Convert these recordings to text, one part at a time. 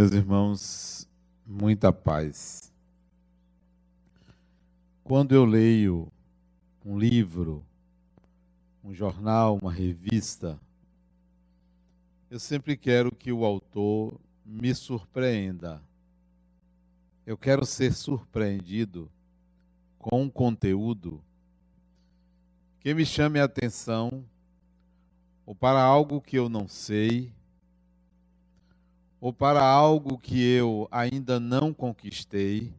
Meus irmãos, muita paz. Quando eu leio um livro, um jornal, uma revista, eu sempre quero que o autor me surpreenda. Eu quero ser surpreendido com um conteúdo que me chame a atenção ou para algo que eu não sei ou para algo que eu ainda não conquistei,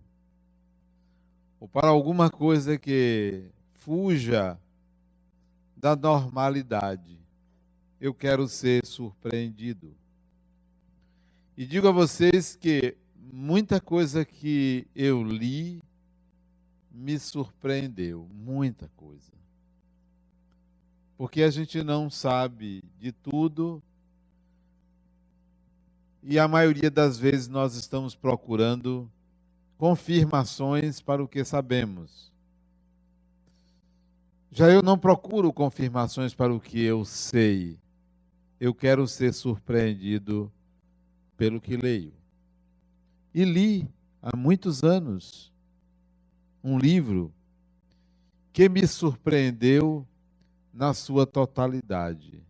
ou para alguma coisa que fuja da normalidade. Eu quero ser surpreendido. E digo a vocês que muita coisa que eu li me surpreendeu, muita coisa. Porque a gente não sabe de tudo e a maioria das vezes nós estamos procurando confirmações para o que sabemos. Já eu não procuro confirmações para o que eu sei. Eu quero ser surpreendido pelo que leio. E li há muitos anos um livro que me surpreendeu na sua totalidade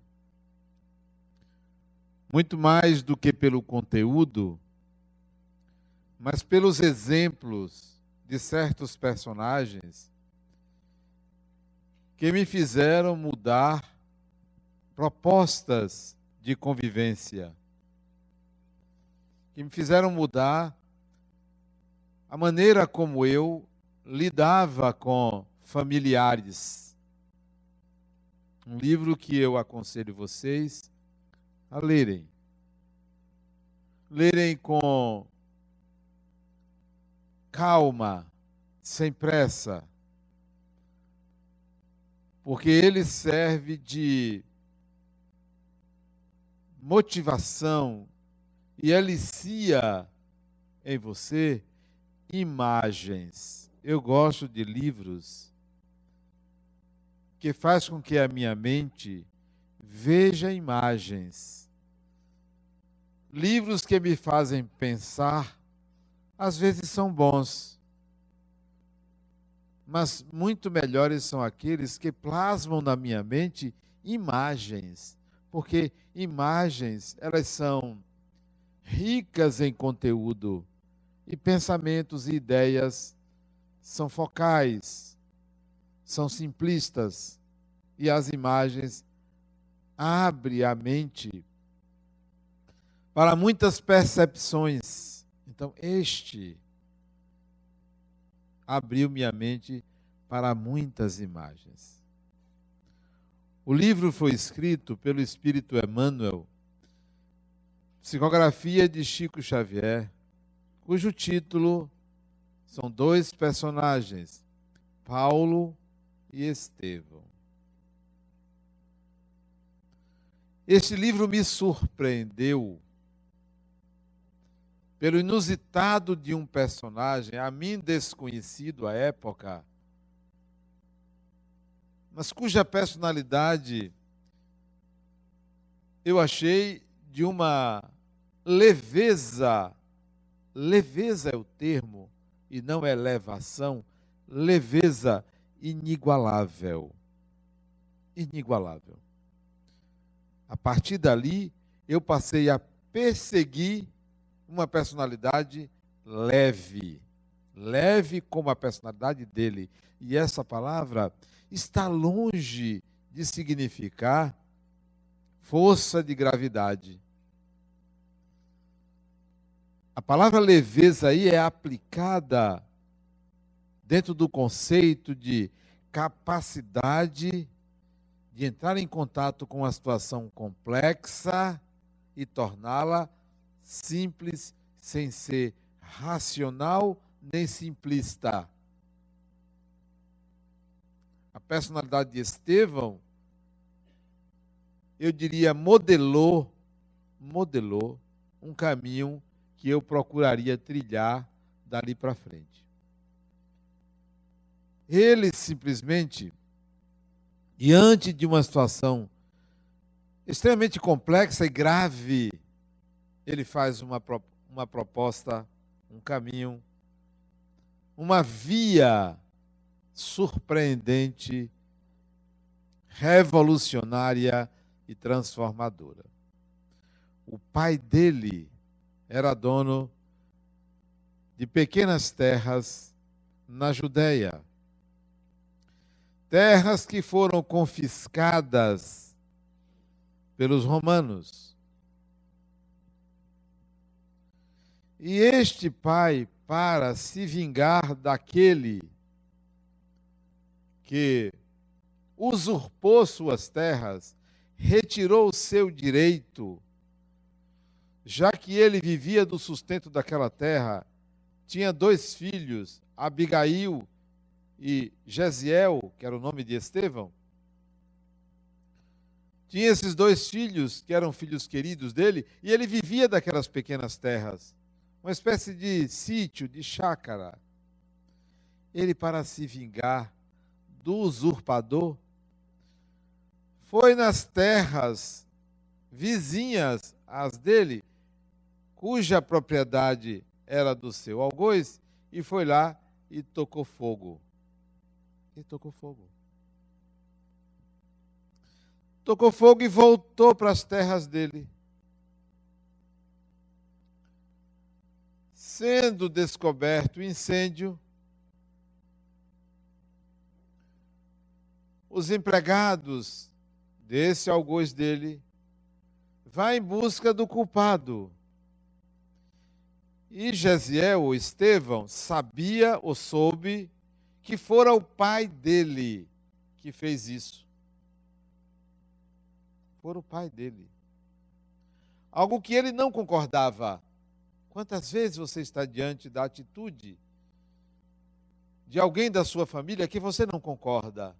muito mais do que pelo conteúdo, mas pelos exemplos de certos personagens que me fizeram mudar propostas de convivência, que me fizeram mudar a maneira como eu lidava com familiares. Um livro que eu aconselho vocês a lerem. Lerem com calma, sem pressa, porque ele serve de motivação e alicia em você imagens. Eu gosto de livros que faz com que a minha mente veja imagens. Livros que me fazem pensar, às vezes são bons, mas muito melhores são aqueles que plasmam na minha mente imagens, porque imagens, elas são ricas em conteúdo e pensamentos e ideias são focais, são simplistas e as imagens abrem a mente para muitas percepções. Então, este abriu minha mente para muitas imagens. O livro foi escrito pelo Espírito Emmanuel, Psicografia de Chico Xavier, cujo título são dois personagens, Paulo e Estevão. Este livro me surpreendeu pelo inusitado de um personagem, a mim desconhecido à época, mas cuja personalidade eu achei de uma leveza, leveza é o termo, e não elevação, leveza inigualável. Inigualável. A partir dali, eu passei a perseguir uma personalidade leve. Leve como a personalidade dele. E essa palavra está longe de significar força de gravidade. A palavra leveza aí é aplicada dentro do conceito de capacidade de entrar em contato com uma situação complexa e torná-la simples, sem ser racional nem simplista. A personalidade de Estevão, eu diria, modelou, modelou um caminho que eu procuraria trilhar dali para frente. Ele simplesmente, diante de uma situação extremamente complexa e grave, ele faz uma, uma proposta, um caminho, uma via surpreendente, revolucionária e transformadora. O pai dele era dono de pequenas terras na Judéia. Terras que foram confiscadas pelos romanos. E este pai, para se vingar daquele que usurpou suas terras, retirou seu direito, já que ele vivia do sustento daquela terra, tinha dois filhos, Abigail e Gesiel, que era o nome de Estevão. Tinha esses dois filhos, que eram filhos queridos dele, e ele vivia daquelas pequenas terras, uma espécie de sítio, de chácara. Ele, para se vingar do usurpador, foi nas terras vizinhas às dele, cuja propriedade era do seu algoz, e foi lá e tocou fogo. E tocou fogo. Tocou fogo e voltou para as terras dele. Sendo descoberto o incêndio, os empregados desse algoz dele, vai em busca do culpado. E Gesiel, ou Estevão, sabia ou soube que fora o pai dele que fez isso. Fora o pai dele. Algo que ele não concordava. Quantas vezes você está diante da atitude de alguém da sua família que você não concorda,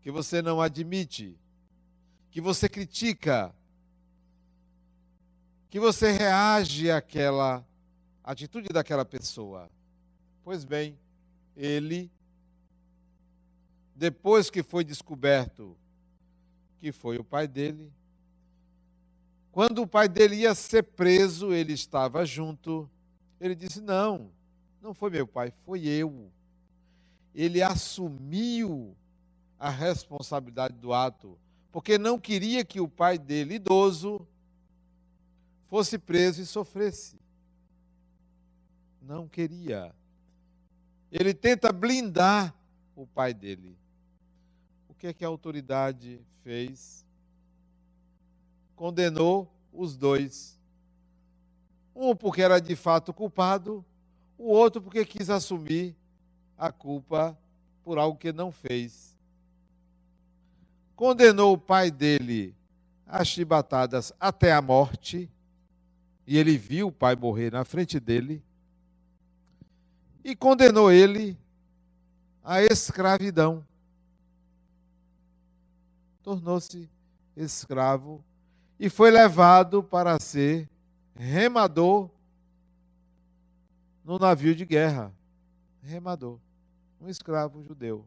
que você não admite? que você critica, que você reage àquela atitude daquela pessoa. Pois bem, ele, depois que foi descoberto que foi o pai dele, quando o pai dele ia ser preso, ele estava junto. Ele disse: Não, não foi meu pai, foi eu. Ele assumiu a responsabilidade do ato porque não queria que o pai dele, idoso, fosse preso e sofresse. Não queria. Ele tenta blindar o pai dele. O que é que a autoridade fez? Condenou os dois. Um porque era de fato culpado, o outro porque quis assumir a culpa por algo que não fez condenou o pai dele a chibatadas até a morte, e ele viu o pai morrer na frente dele, e condenou ele à escravidão. Tornou-se escravo e foi levado para ser remador no navio de guerra. Remador, um escravo judeu.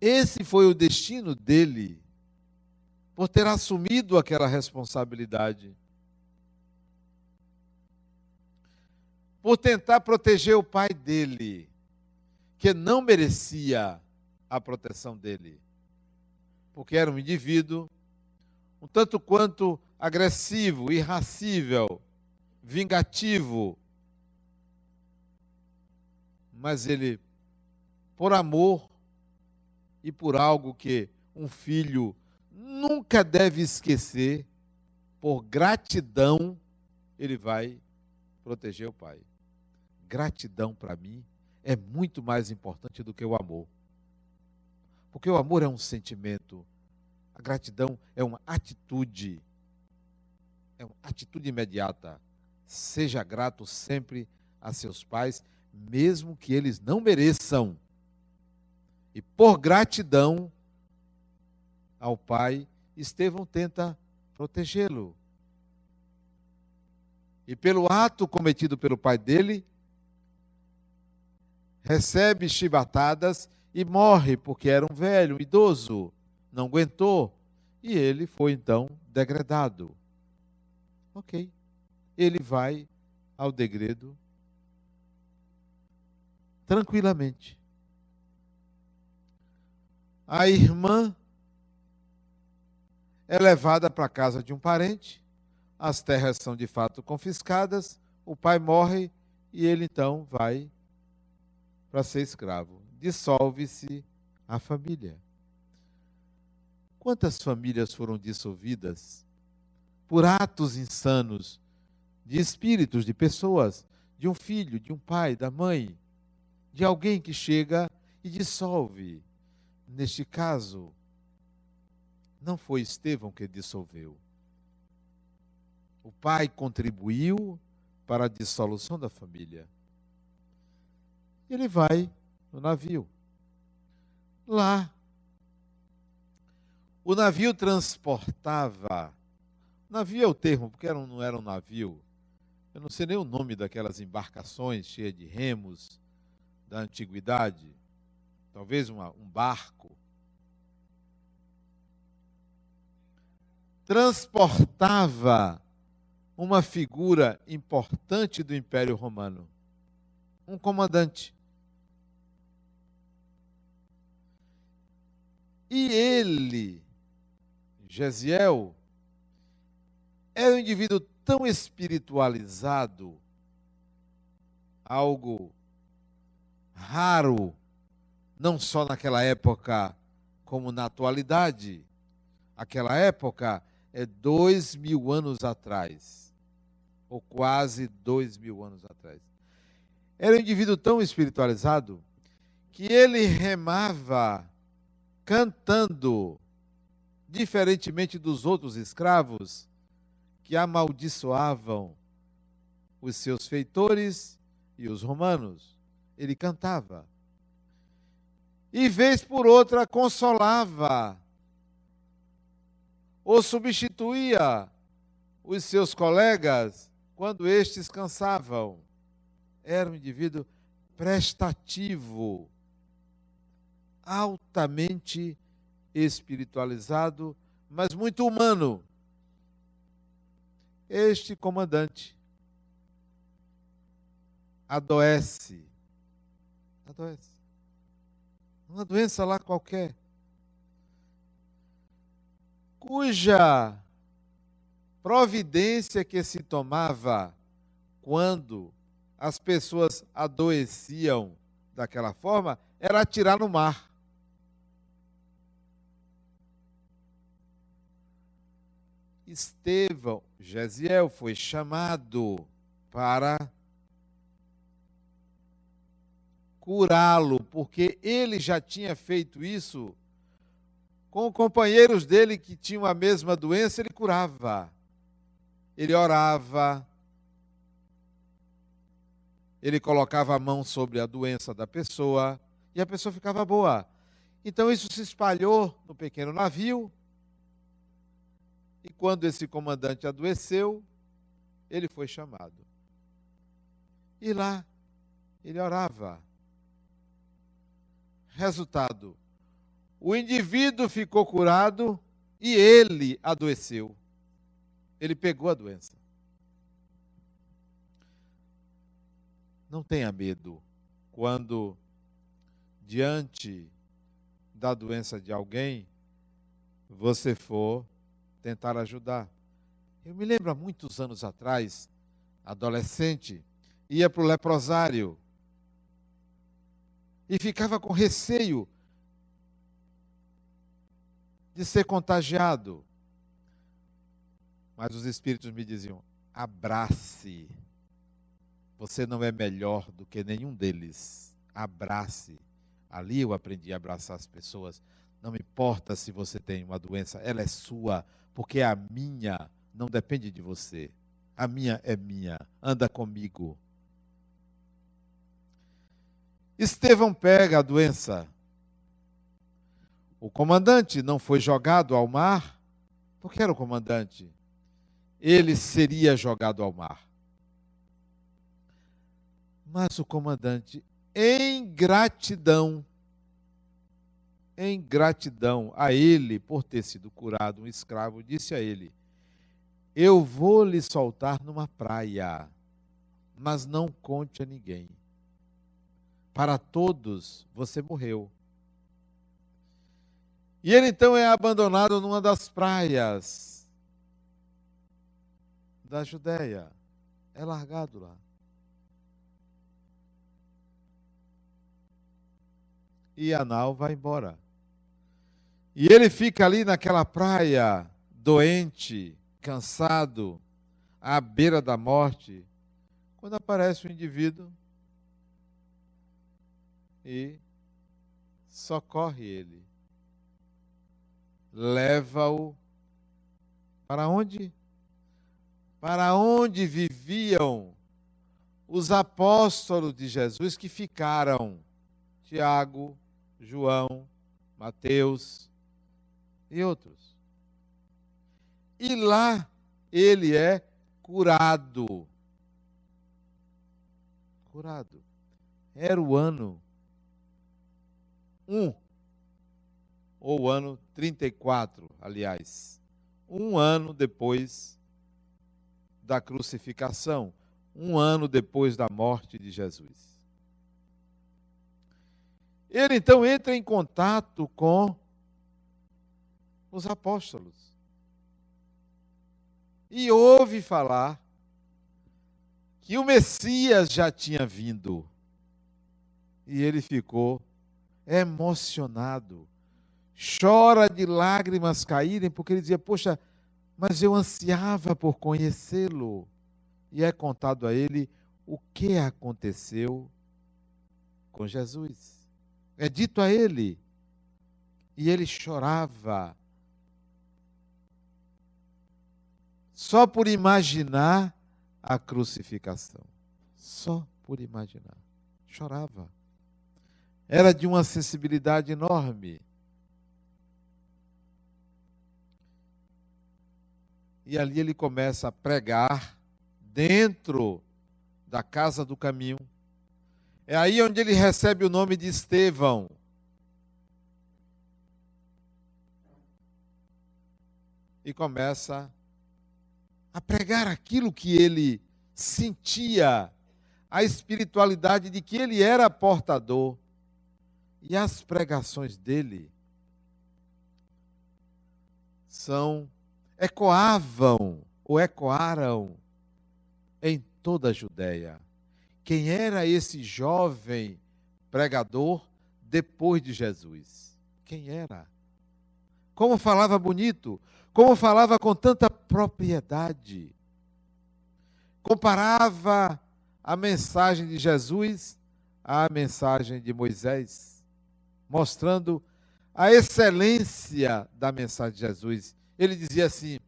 Esse foi o destino dele, por ter assumido aquela responsabilidade. Por tentar proteger o pai dele, que não merecia a proteção dele. Porque era um indivíduo um tanto quanto agressivo, irracível, vingativo. Mas ele, por amor, e por algo que um filho nunca deve esquecer, por gratidão, ele vai proteger o pai. Gratidão para mim é muito mais importante do que o amor. Porque o amor é um sentimento, a gratidão é uma atitude, é uma atitude imediata. Seja grato sempre a seus pais, mesmo que eles não mereçam. E por gratidão ao pai, Estevão tenta protegê-lo. E pelo ato cometido pelo pai dele, recebe chibatadas e morre porque era um velho, um idoso, não aguentou. E ele foi então degradado. Ok, ele vai ao degredo tranquilamente. A irmã é levada para a casa de um parente, as terras são de fato confiscadas, o pai morre e ele então vai para ser escravo. Dissolve-se a família. Quantas famílias foram dissolvidas por atos insanos de espíritos, de pessoas, de um filho, de um pai, da mãe, de alguém que chega e dissolve. Neste caso, não foi Estevão que dissolveu. O pai contribuiu para a dissolução da família. Ele vai no navio. Lá, o navio transportava. Navio é o termo, porque era, não era um navio. Eu não sei nem o nome daquelas embarcações cheias de remos da antiguidade. Talvez uma, um barco. Transportava uma figura importante do Império Romano, um comandante. E ele, Gesiel, era um indivíduo tão espiritualizado, algo raro, não só naquela época, como na atualidade. Aquela época é dois mil anos atrás, ou quase dois mil anos atrás. Era um indivíduo tão espiritualizado que ele remava cantando, diferentemente dos outros escravos que amaldiçoavam os seus feitores e os romanos. Ele cantava. E vez por outra consolava ou substituía os seus colegas quando estes cansavam. Era um indivíduo prestativo altamente espiritualizado, mas muito humano. Este comandante adoece. Adoece. Uma doença lá qualquer. Cuja providência que se tomava quando as pessoas adoeciam daquela forma era atirar no mar. Estevão, Gesiel, foi chamado para curá-lo, porque ele já tinha feito isso com companheiros dele que tinham a mesma doença, ele curava. Ele orava. Ele colocava a mão sobre a doença da pessoa e a pessoa ficava boa. Então isso se espalhou no pequeno navio e quando esse comandante adoeceu, ele foi chamado. E lá, ele orava. Resultado: o indivíduo ficou curado e ele adoeceu. Ele pegou a doença. Não tenha medo quando, diante da doença de alguém, você for tentar ajudar. Eu me lembro há muitos anos atrás, adolescente, ia para o leprosário e ficava com receio de ser contagiado. Mas os espíritos me diziam: abrace. Você não é melhor do que nenhum deles. Abrace. Ali eu aprendi a abraçar as pessoas. Não importa se você tem uma doença, ela é sua porque a minha não depende de você. A minha é minha. Anda comigo. Estevão pega a doença. O comandante não foi jogado ao mar, porque era o comandante. Ele seria jogado ao mar. Mas o comandante, em gratidão, em gratidão a ele por ter sido curado um escravo, disse a ele: Eu vou lhe soltar numa praia, mas não conte a ninguém. Para todos você morreu. E ele então é abandonado numa das praias da Judéia. É largado lá. E Anal vai embora. E ele fica ali naquela praia, doente, cansado, à beira da morte, quando aparece um indivíduo e socorre ele. Leva-o para onde? Para onde viviam os apóstolos de Jesus que ficaram? Tiago, João, Mateus e outros. E lá ele é curado. Curado. Era o ano 1, ou o ano 34, aliás. Um ano depois da crucificação, um ano depois da morte de Jesus. Ele então entra em contato com os apóstolos e ouve falar que o Messias já tinha vindo. E ele ficou emocionado, chora de lágrimas caírem, porque ele dizia: Poxa, mas eu ansiava por conhecê-lo. E é contado a ele o que aconteceu com Jesus. É dito a ele. E ele chorava. Só por imaginar a crucificação. Só por imaginar. Chorava era de uma sensibilidade enorme. E ali ele começa a pregar dentro da casa do caminho. É aí onde ele recebe o nome de Estevão. E começa a pregar aquilo que ele sentia, a espiritualidade de que ele era portador. E as pregações dele são ecoavam ou ecoaram em toda a Judéia. Quem era esse jovem pregador depois de Jesus? Quem era? Como falava bonito, como falava com tanta propriedade. Comparava a mensagem de Jesus à mensagem de Moisés mostrando a excelência da mensagem de Jesus. Ele dizia assim: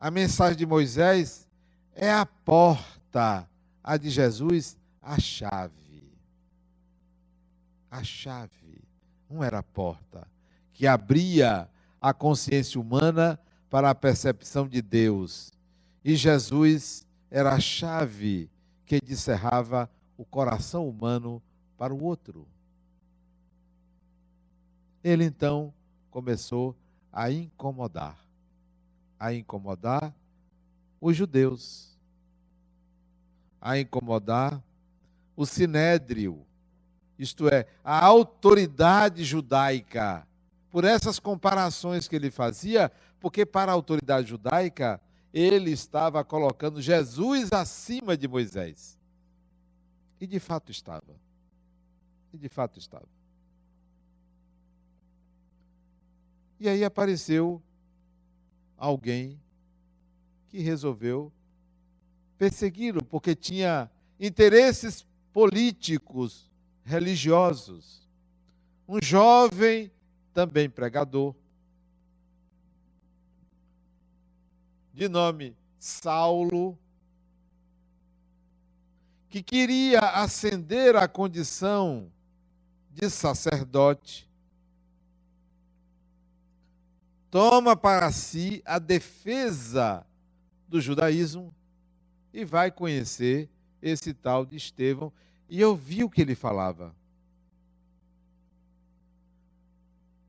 a mensagem de Moisés é a porta, a de Jesus, a chave. A chave. Não era a porta que abria a consciência humana para a percepção de Deus. E Jesus era a chave que descerrava o coração humano para o outro. Ele então começou a incomodar, a incomodar os judeus, a incomodar o sinédrio, isto é, a autoridade judaica. Por essas comparações que ele fazia, porque para a autoridade judaica, ele estava colocando Jesus acima de Moisés. E de fato estava. E de fato estava. E aí apareceu alguém que resolveu persegui-lo, porque tinha interesses políticos, religiosos. Um jovem, também pregador, de nome Saulo, que queria ascender à condição de sacerdote, toma para si a defesa do judaísmo e vai conhecer esse tal de Estevão e ouviu o que ele falava.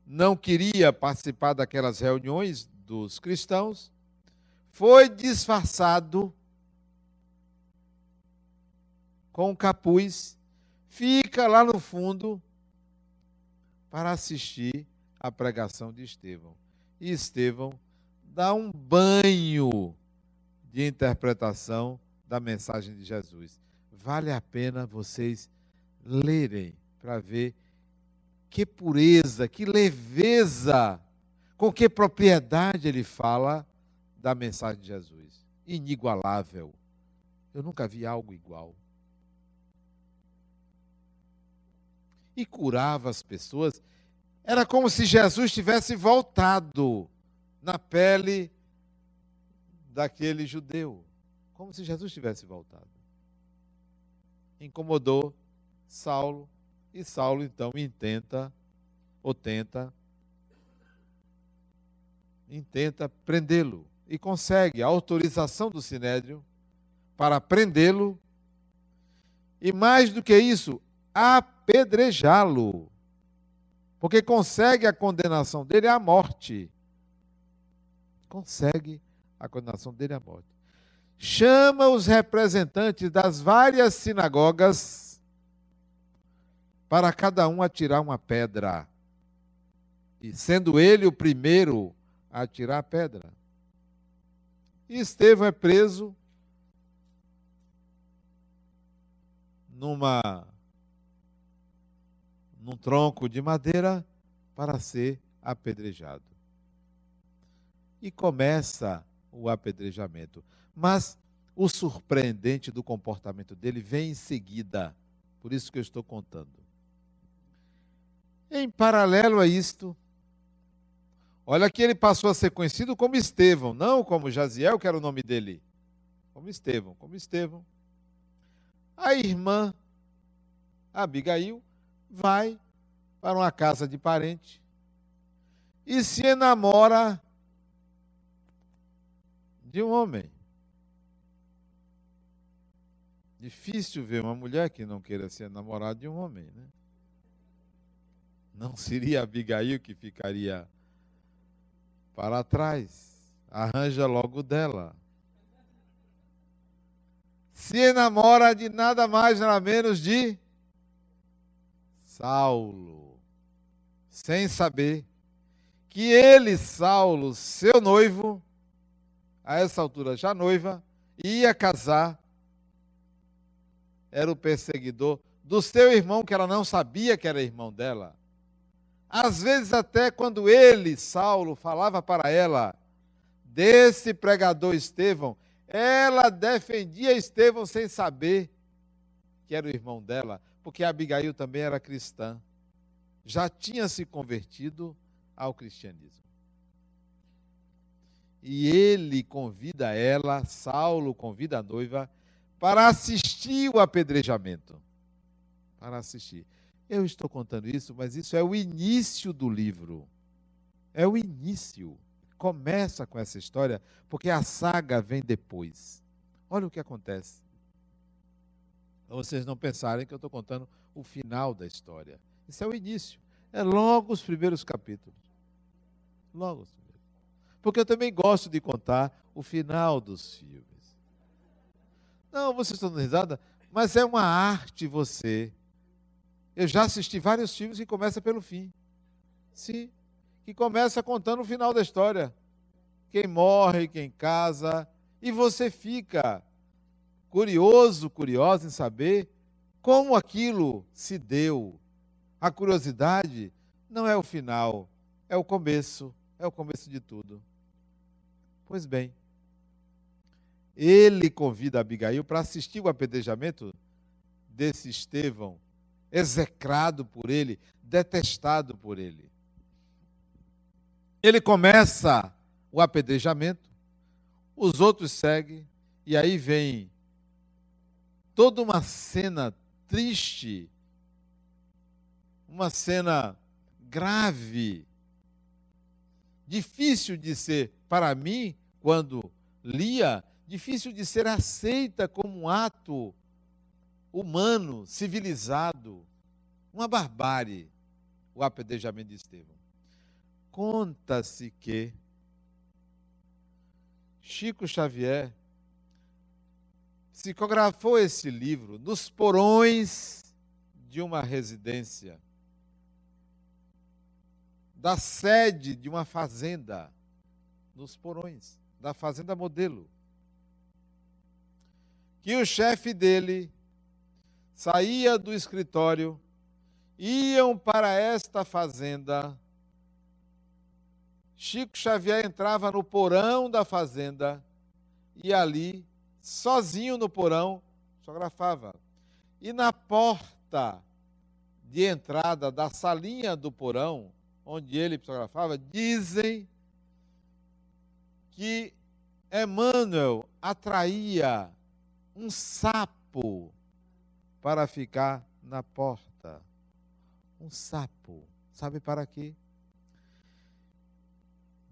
Não queria participar daquelas reuniões dos cristãos, foi disfarçado com um capuz, fica lá no fundo para assistir a pregação de Estevão. E Estevão dá um banho de interpretação da mensagem de Jesus. Vale a pena vocês lerem para ver que pureza, que leveza, com que propriedade ele fala da mensagem de Jesus. Inigualável. Eu nunca vi algo igual. E curava as pessoas. Era como se Jesus tivesse voltado na pele daquele judeu. Como se Jesus tivesse voltado. Incomodou Saulo, e Saulo então intenta, ou tenta, intenta prendê-lo. E consegue a autorização do Sinédrio para prendê-lo. E mais do que isso, apedrejá-lo. Porque consegue a condenação dele à morte. Consegue a condenação dele à morte. Chama os representantes das várias sinagogas para cada um atirar uma pedra. E sendo ele o primeiro a atirar a pedra. E Estevão é preso numa num tronco de madeira para ser apedrejado. E começa o apedrejamento. Mas o surpreendente do comportamento dele vem em seguida. Por isso que eu estou contando. Em paralelo a isto, olha que ele passou a ser conhecido como Estevão, não como Jaziel, que era o nome dele. Como Estevão, como Estevão. A irmã Abigail vai para uma casa de parente e se enamora de um homem. Difícil ver uma mulher que não queira ser namorada de um homem, né? Não seria Abigail que ficaria para trás. Arranja logo dela. Se enamora de nada mais, nada menos de Saulo. Sem saber que ele, Saulo, seu noivo, a essa altura já noiva, ia casar, era o perseguidor do seu irmão, que ela não sabia que era irmão dela. Às vezes, até quando ele, Saulo, falava para ela desse pregador Estevão, ela defendia Estevão sem saber que era o irmão dela, porque Abigail também era cristã. Já tinha se convertido ao cristianismo. E ele convida ela, Saulo convida a noiva, para assistir o apedrejamento. Para assistir. Eu estou contando isso, mas isso é o início do livro. É o início. Começa com essa história, porque a saga vem depois. Olha o que acontece. Para vocês não pensarem que eu estou contando o final da história. Isso é o início. É logo os primeiros capítulos. Logo os primeiros. Porque eu também gosto de contar o final dos filmes. Não, vocês estão dando risada, mas é uma arte você. Eu já assisti vários filmes que começam pelo fim. Sim, que começa contando o final da história. Quem morre, quem casa, e você fica curioso, curiosa em saber como aquilo se deu. A curiosidade não é o final, é o começo, é o começo de tudo. Pois bem, ele convida Abigail para assistir o apedrejamento desse Estevão, execrado por ele, detestado por ele. Ele começa o apedrejamento, os outros seguem, e aí vem toda uma cena triste, uma cena grave, difícil de ser para mim quando lia, difícil de ser aceita como um ato humano, civilizado, uma barbárie, o apedrejamento de Estevão. Conta-se que Chico Xavier psicografou esse livro nos porões de uma residência, da sede de uma fazenda, nos porões da fazenda modelo. Que o chefe dele saía do escritório, iam para esta fazenda. Chico Xavier entrava no porão da fazenda e ali, sozinho no porão, fotografava. E na porta de entrada da salinha do porão, onde ele psicografava, dizem que Emmanuel atraía um sapo para ficar na porta. Um sapo. Sabe para quê?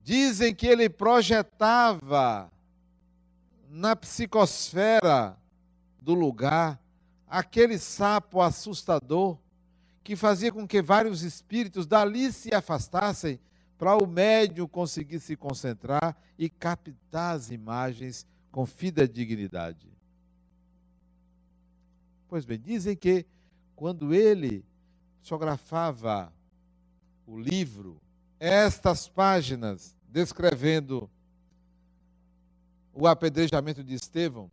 Dizem que ele projetava na psicosfera do lugar aquele sapo assustador que fazia com que vários espíritos dali se afastassem para o médium conseguir se concentrar e captar as imagens com fidedignidade. Pois bem, dizem que quando ele fotografava o livro, estas páginas descrevendo o apedrejamento de Estevão,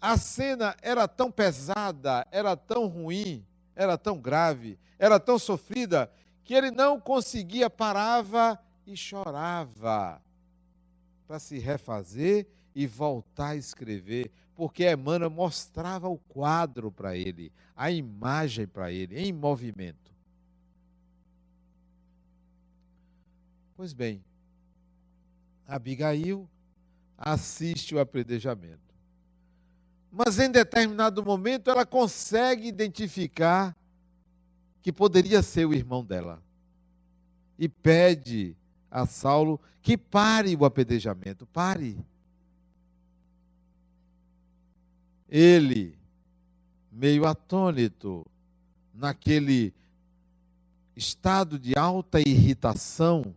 a cena era tão pesada, era tão ruim, era tão grave, era tão sofrida, que ele não conseguia, parava e chorava para se refazer e voltar a escrever, porque Emmanuel mostrava o quadro para ele, a imagem para ele, em movimento. Pois bem, Abigail assiste o apredejamento. Mas em determinado momento ela consegue identificar que poderia ser o irmão dela. E pede a Saulo que pare o apedrejamento, pare. Ele, meio atônito, naquele estado de alta irritação,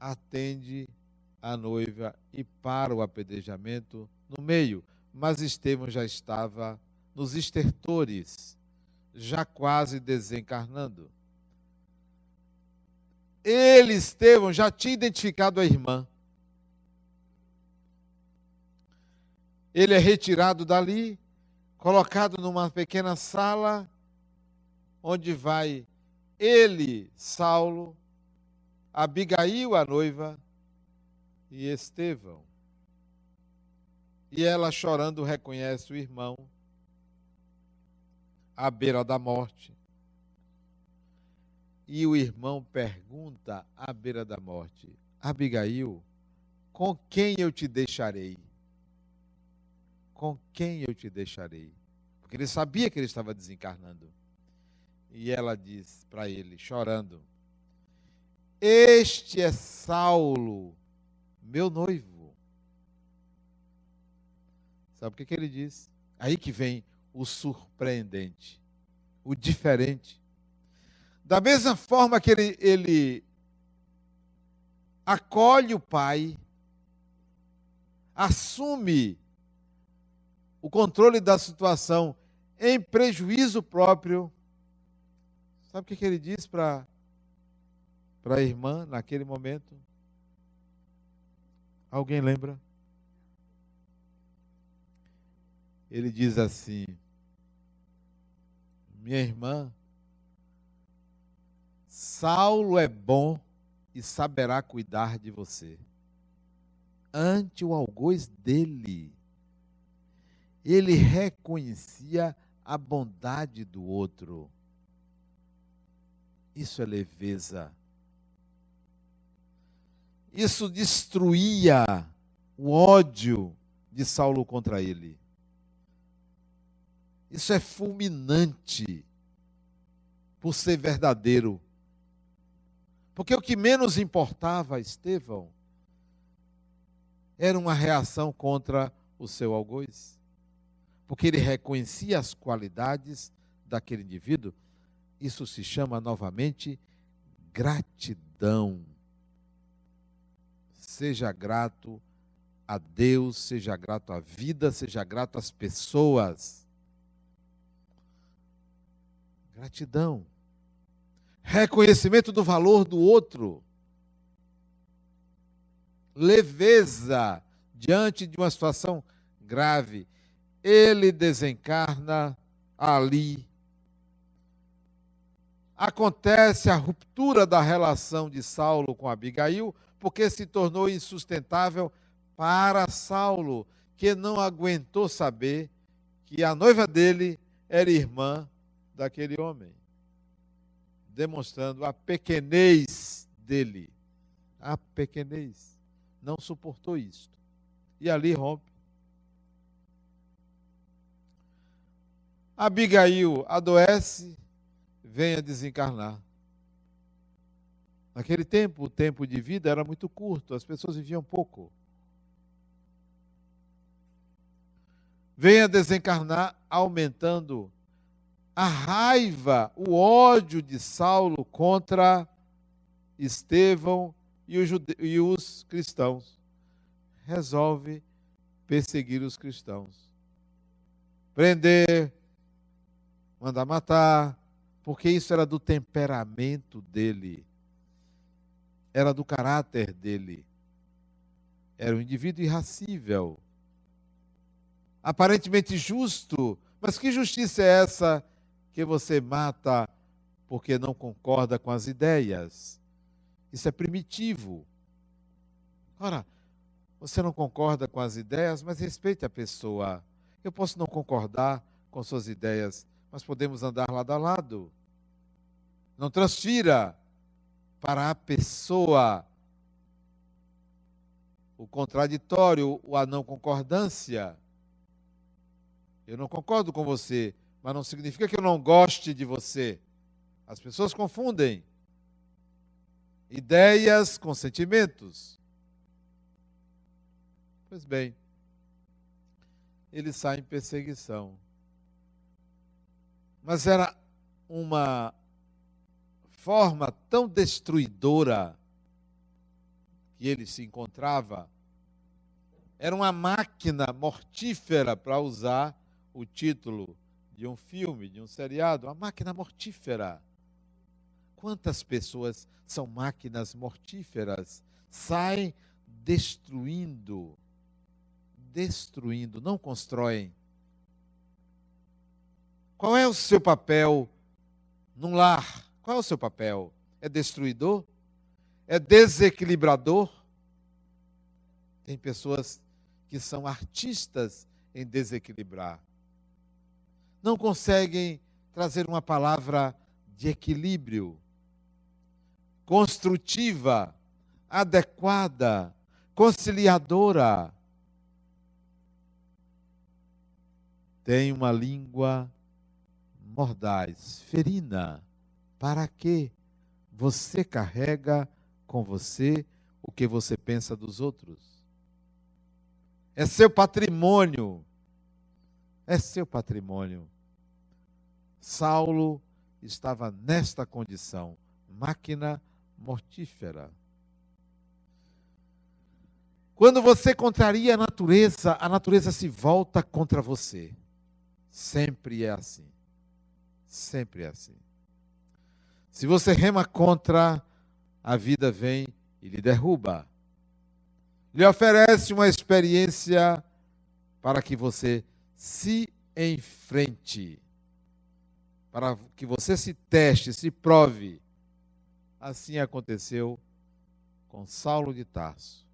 atende a noiva e para o apedrejamento no meio, mas Estevão já estava nos estertores, já quase desencarnando. Ele, Estevão, já tinha identificado a irmã. Ele é retirado dali, colocado numa pequena sala, onde vai ele, Saulo, Abigail, a noiva, e Estevão. E ela, chorando, reconhece o irmão à beira da morte. E o irmão pergunta à beira da morte: Abigail, com quem eu te deixarei? Com quem eu te deixarei? Porque ele sabia que ele estava desencarnando. E ela diz para ele, chorando: este é Saulo, meu noivo. Sabe o que, que ele diz? Aí que vem o surpreendente, o diferente. Da mesma forma que ele, ele acolhe o pai, assume o controle da situação em prejuízo próprio. Sabe o que, ele diz para a irmã naquele momento? Alguém lembra? Ele diz assim: Minha irmã, Saulo é bom e saberá cuidar de você. Ante o algoz dele, ele reconhecia a bondade do outro. Isso é leveza isso destruía o ódio de Saulo contra ele. Isso é fulminante por ser verdadeiro. Porque o que menos importava a Estevão era uma reação contra o seu algoz. Porque ele reconhecia as qualidades daquele indivíduo. Isso se chama novamente gratidão seja grato a Deus, seja grato à vida, seja grato às pessoas. Gratidão. Reconhecimento do valor do outro. Leveza diante de uma situação grave. Ele desencarna ali. Acontece a ruptura da relação de Saulo com Abigail, porque se tornou insustentável para Saulo, que não aguentou saber que a noiva dele era irmã daquele homem, demonstrando a pequenez dele. A pequenez. Não suportou isto. E ali rompe. Abigail adoece, vem a desencarnar. Naquele tempo, o tempo de vida era muito curto, as pessoas viviam pouco. Vem a desencarnar, aumentando a raiva, o ódio de Saulo contra Estevão e os cristãos. Resolve perseguir os cristãos. Prender, mandar matar, porque isso era do temperamento dele, era do caráter dele. Era um indivíduo irracível, aparentemente justo, mas que justiça é essa que você mata porque não concorda com as ideias? Isso é primitivo. Ora, você não concorda com as ideias, mas respeite a pessoa. Eu posso não concordar com suas ideias, mas podemos andar lado a lado. Não transfira para a pessoa o contraditório, a não concordância. Eu não concordo com você, mas não significa que eu não goste de você. As pessoas confundem ideias com sentimentos. Pois bem, ele sai em perseguição. Mas era uma forma tão destruidora que ele se encontrava, era uma máquina mortífera para usar o título de um filme, de um seriado, uma máquina mortífera. Quantas pessoas são máquinas mortíferas? Saem destruindo, destruindo, não constroem. Qual é o seu papel num lar? Qual é o seu papel? É destruidor? É desequilibrador? Tem pessoas que são artistas em desequilibrar. Não conseguem trazer uma palavra de equilíbrio, construtiva, adequada, conciliadora. Tem uma língua mordaz, ferina. Para que você carrega com você o que você pensa dos outros? É seu patrimônio. É seu patrimônio. Saulo estava nesta condição, máquina mortífera. Quando você contraria a natureza, a natureza se volta contra você. Sempre é assim. Sempre é assim. Se você rema contra, a vida vem e lhe derruba. Lhe oferece uma experiência para que você se enfrente, para que você se teste, se prove. Assim aconteceu com Saulo de Tarso.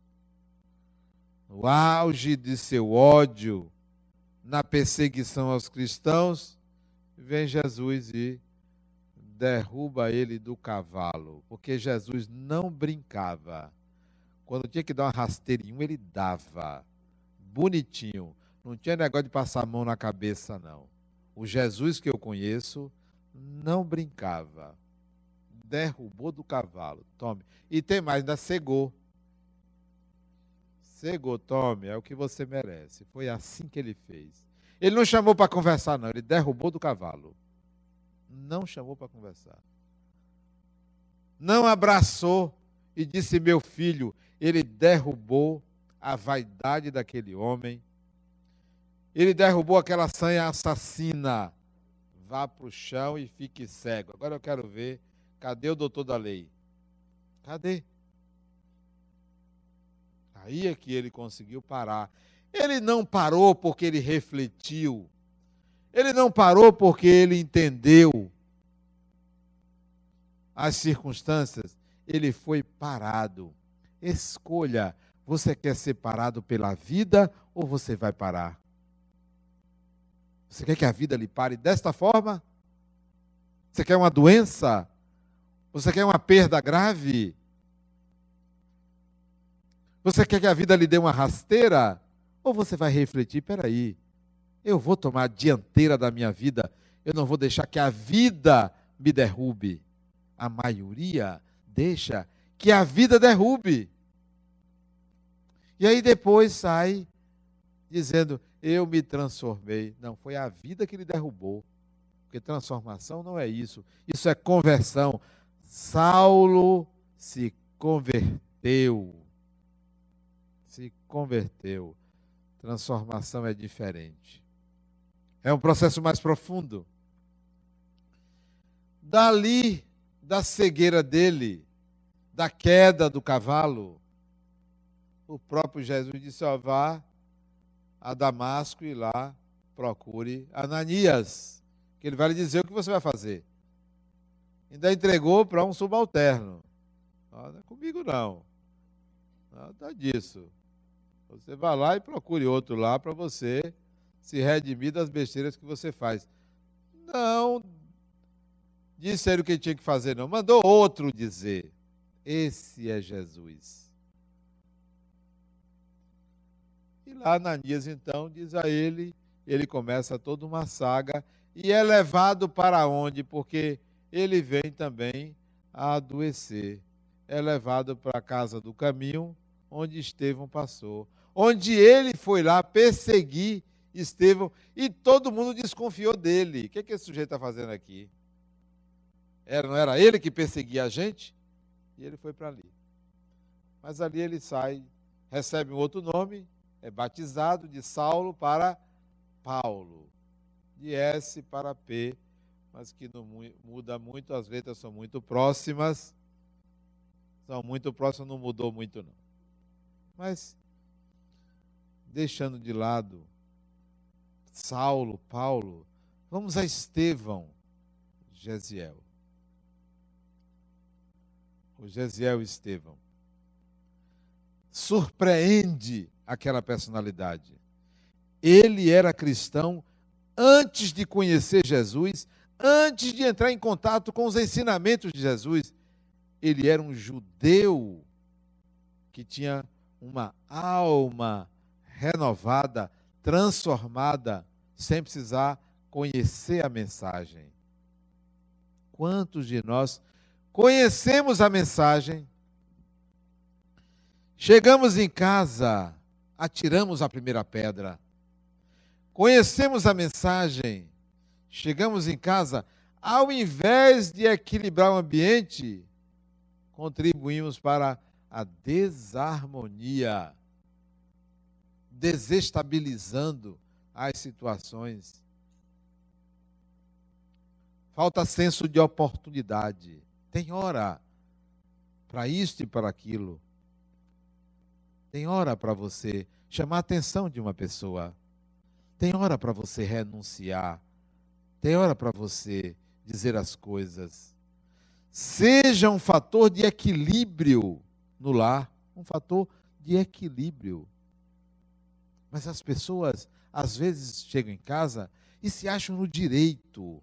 No auge de seu ódio, na perseguição aos cristãos, vem Jesus e derruba ele do cavalo, porque Jesus não brincava. Quando tinha que dar uma rasteirinha, ele dava. Bonitinho. Não tinha negócio de passar a mão na cabeça, não. O Jesus que eu conheço não brincava. Derrubou do cavalo. Tome. E tem mais, ainda cegou. Cegou, tome, é o que você merece. Foi assim que ele fez. Ele não chamou para conversar, não. Ele derrubou do cavalo. Não chamou para conversar. Não abraçou e disse: Meu filho, ele derrubou a vaidade daquele homem, ele derrubou aquela sanha assassina. Vá para o chão e fique cego. Agora eu quero ver, cadê o doutor da lei? Cadê? Aí é que ele conseguiu parar. Ele não parou porque ele refletiu. Ele não parou porque ele entendeu as circunstâncias. Ele foi parado. Escolha: você quer ser parado pela vida ou você vai parar? Você quer que a vida lhe pare desta forma? Você quer uma doença? Você quer uma perda grave? Você quer que a vida lhe dê uma rasteira? Ou você vai refletir, peraí, eu vou tomar a dianteira da minha vida, eu não vou deixar que a vida me derrube. A maioria deixa que a vida derrube. E aí depois sai dizendo, eu me transformei. Não, foi a vida que lhe derrubou. Porque transformação não é isso. Isso é conversão. Saulo se converteu se converteu. Transformação é diferente. É um processo mais profundo. Dali, da cegueira dele, da queda do cavalo, o próprio Jesus disse: ó, vá a Damasco e lá procure Ananias, que ele vai lhe dizer o que você vai fazer. Ainda entregou para um subalterno. Não, não é comigo não. Nada disso. Você vai lá e procure outro lá para você se redimir das besteiras que você faz. Não disse ele o que tinha que fazer, não. Mandou outro dizer. Esse é Jesus. E lá Ananias, então, diz a ele, ele começa toda uma saga e é levado para onde? Porque ele vem também a adoecer. É levado para a casa do caminho, onde Estevão passou onde ele foi lá perseguir Estevão e todo mundo desconfiou dele. O que, é que esse sujeito está fazendo aqui? Era, não era ele que perseguia a gente? E ele foi para ali. Mas ali ele sai, recebe um outro nome, é batizado de Saulo para Paulo, de S para P, mas que não muda muito, as letras são muito próximas. São muito próximas, não mudou muito não. Mas deixando de lado Saulo, Paulo, vamos a Estevão, Gesiel. O Gesiel Estevão. Surpreende aquela personalidade. Ele era cristão antes de conhecer Jesus, antes de entrar em contato com os ensinamentos de Jesus. Ele era um judeu que tinha uma alma renovada, transformada, sem precisar conhecer a mensagem. Quantos de nós conhecemos a mensagem? Chegamos em casa, atiramos a primeira pedra. Conhecemos a mensagem, chegamos em casa, ao invés de equilibrar o ambiente, contribuímos para a desarmonia desestabilizando as situações. Falta senso de oportunidade. Tem hora para isto e para aquilo. Tem hora para você chamar a atenção de uma pessoa. Tem hora para você renunciar. Tem hora para você dizer as coisas. Seja um fator de equilíbrio no lar, um fator de equilíbrio. Mas as pessoas, às vezes, chegam em casa e se acham no direito.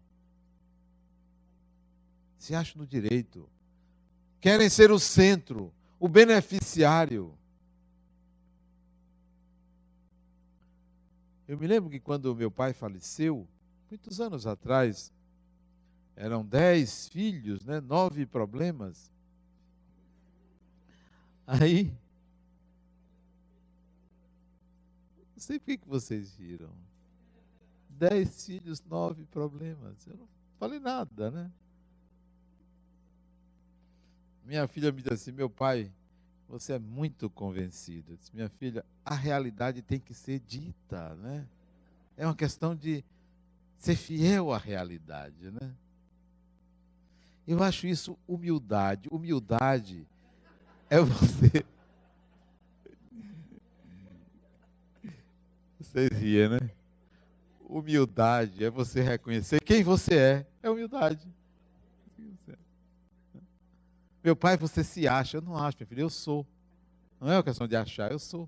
Se acham no direito. Querem ser o centro, o beneficiário. Eu me lembro que quando meu pai faleceu, muitos anos atrás, eram dez filhos, né, nove problemas. Aí Não sei por que vocês viram. Dez filhos, nove problemas. Eu não falei nada, né? Minha filha me disse assim: meu pai você é muito convencido. disse, minha filha, a realidade tem que ser dita, né? É uma questão de ser fiel à realidade, né? Eu acho isso humildade. Humildade é você. Vocês riem, né? Humildade é você reconhecer quem você é. É humildade. Meu pai, você se acha. Eu não acho, meu filho, eu sou. Não é uma questão de achar, eu sou.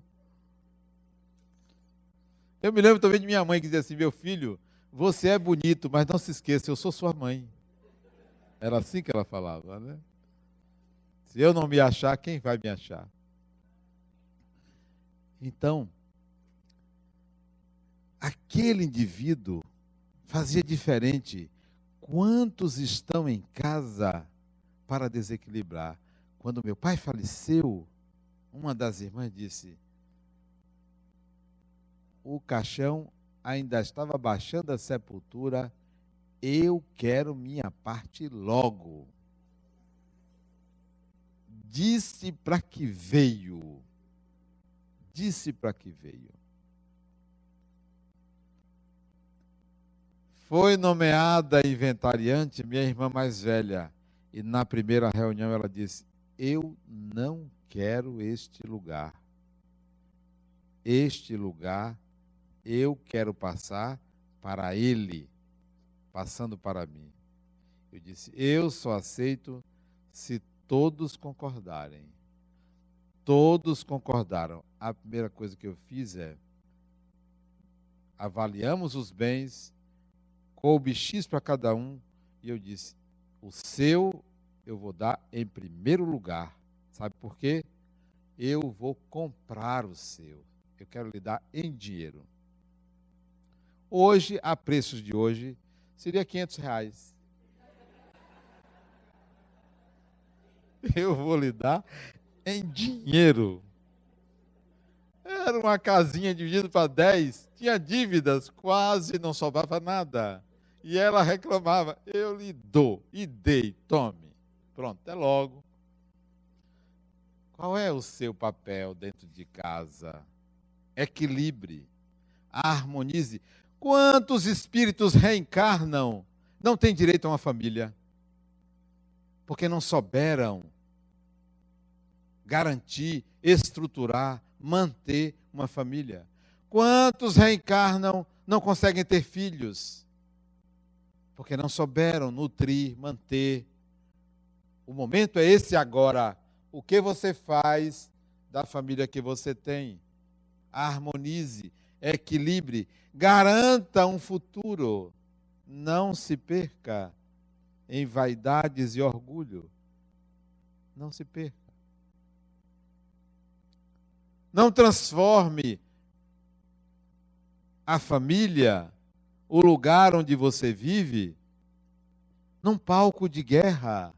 Eu me lembro também de minha mãe que dizia assim: meu filho, você é bonito, mas não se esqueça, eu sou sua mãe. Era assim que ela falava, né? Se eu não me achar, quem vai me achar? Então, aquele indivíduo fazia diferente. Quantos estão em casa para desequilibrar? Quando meu pai faleceu, uma das irmãs disse: o caixão ainda estava baixando a sepultura, eu quero minha parte logo. Disse para que veio. Disse para que veio. Foi nomeada inventariante minha irmã mais velha. E na primeira reunião ela disse: Eu não quero este lugar. Este lugar eu quero passar para ele, passando para mim. Eu disse: Eu só aceito se todos concordarem. Todos concordaram. A primeira coisa que eu fiz é avaliamos os bens, coube X para cada um, e eu disse: o seu eu vou dar em primeiro lugar. Sabe por quê? Eu vou comprar o seu. Eu quero lhe dar em dinheiro. Hoje, a preços de hoje, seria 500 reais. Eu vou lhe dar em dinheiro. Era uma casinha dividida para 10, tinha dívidas, quase não sobrava nada. E ela reclamava: Eu lhe dou e dei, tome. Pronto, até logo. Qual é o seu papel dentro de casa? Equilibre, harmonize. Quantos espíritos reencarnam não têm direito a uma família? Porque não souberam garantir, estruturar, manter uma família. Quantos reencarnam não conseguem ter filhos? Porque não souberam nutrir, manter. O momento é esse agora. O que você faz da família que você tem? Harmonize, equilibre, garanta um futuro. Não se perca em vaidades e orgulho. Não se perca. Não transforme a família, o lugar onde você vive, num palco de guerra.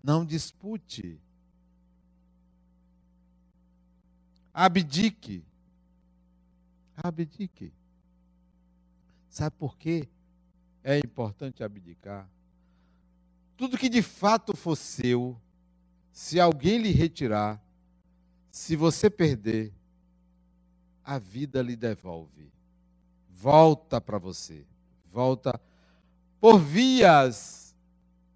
Não dispute. Abdique abdique. Sabe por quê? É importante abdicar. Tudo que de fato for seu, se alguém lhe retirar, se você perder, a vida lhe devolve. Volta para você. Volta por vias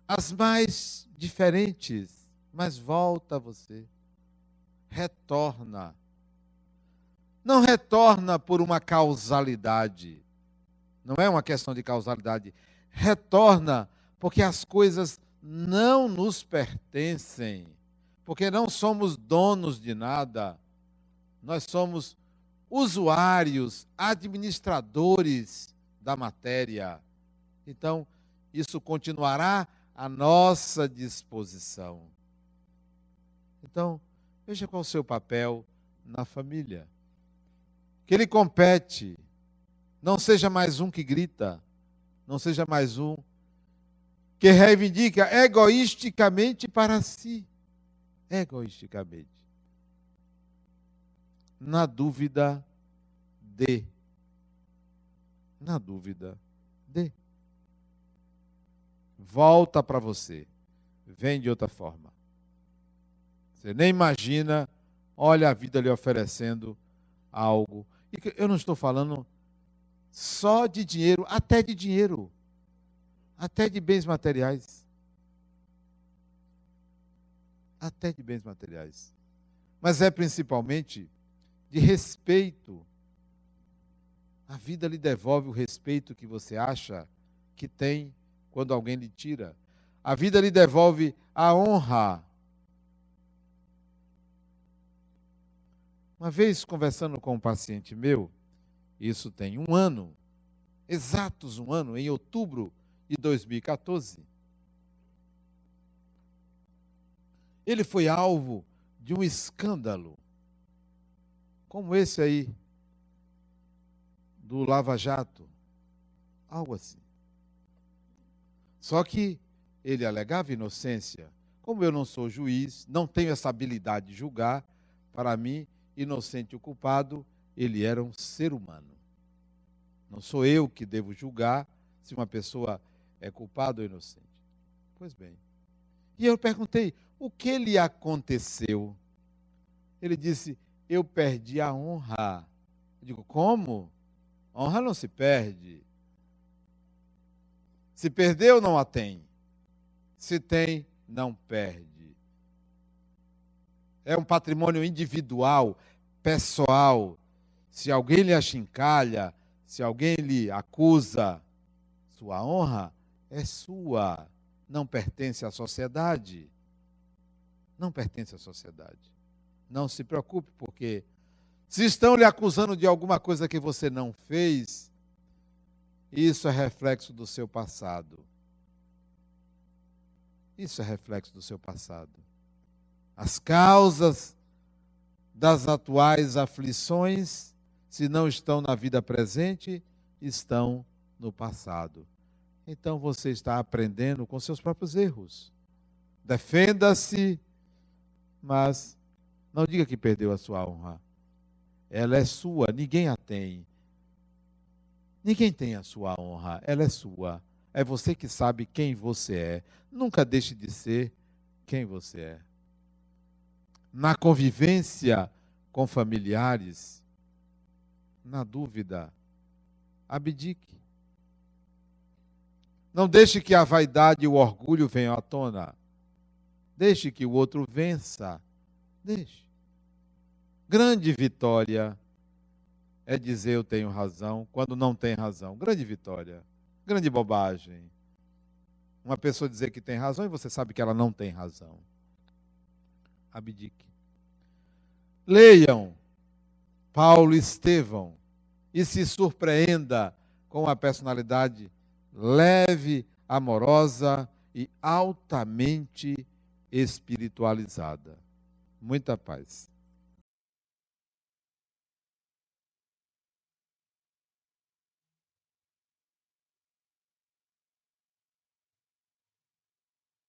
as mais diferentes, mas volta a você. Retorna não retorna por uma causalidade. Não é uma questão de causalidade. Retorna porque as coisas não nos pertencem. Porque não somos donos de nada. Nós somos usuários, administradores da matéria. Então, isso continuará à nossa disposição. Então, veja qual é o seu papel na família que ele compete. Não seja mais um que grita, não seja mais um que reivindica egoisticamente para si. Egoisticamente. Na dúvida, dê. Na dúvida, dê. Volta para você. Vem de outra forma. Você nem imagina, olha a vida lhe oferecendo algo. E eu não estou falando só de dinheiro, até de dinheiro, até de bens materiais. Até de bens materiais. Mas é principalmente de respeito. A vida lhe devolve o respeito que você acha que tem quando alguém lhe tira. A vida lhe devolve a honra. Uma vez conversando com um paciente meu, isso tem um ano, exatos um ano, em outubro de 2014, ele foi alvo de um escândalo, como esse aí, do Lava Jato, algo assim. Só que ele alegava inocência. Como eu não sou juiz, não tenho essa habilidade de julgar, para mim, inocente ou culpado, ele era um ser humano. Não sou eu que devo julgar se uma pessoa é culpada ou inocente. Pois bem. E eu perguntei: o que lhe aconteceu? Ele disse: eu perdi a honra. Eu digo: como? A honra não se perde. Se perdeu, não a tem. Se tem, não perde. É um patrimônio individual, pessoal. Se alguém lhe achincalha, se alguém lhe acusa, sua honra é sua, não pertence à sociedade. Não pertence à sociedade. Não se preocupe, porque se estão lhe acusando de alguma coisa que você não fez, isso é reflexo do seu passado. Isso é reflexo do seu passado. As causas das atuais aflições, se não estão na vida presente, estão no passado. Então você está aprendendo com seus próprios erros. Defenda-se, mas não diga que perdeu a sua honra. Ela é sua, ninguém a tem. Ninguém tem a sua honra, ela é sua. É você que sabe quem você é. Nunca deixe de ser quem você é. Na convivência com familiares, na dúvida, abdique. Não deixe que a vaidade e o orgulho venham à tona. Deixe que o outro vença. Deixe. Grande vitória é dizer eu tenho razão quando não tem razão. Grande vitória. Grande bobagem. Uma pessoa dizer que tem razão e você sabe que ela não tem razão. Abdique. Leiam Paulo Estevão e se surpreenda com a personalidade leve, amorosa e altamente espiritualizada. Muita paz.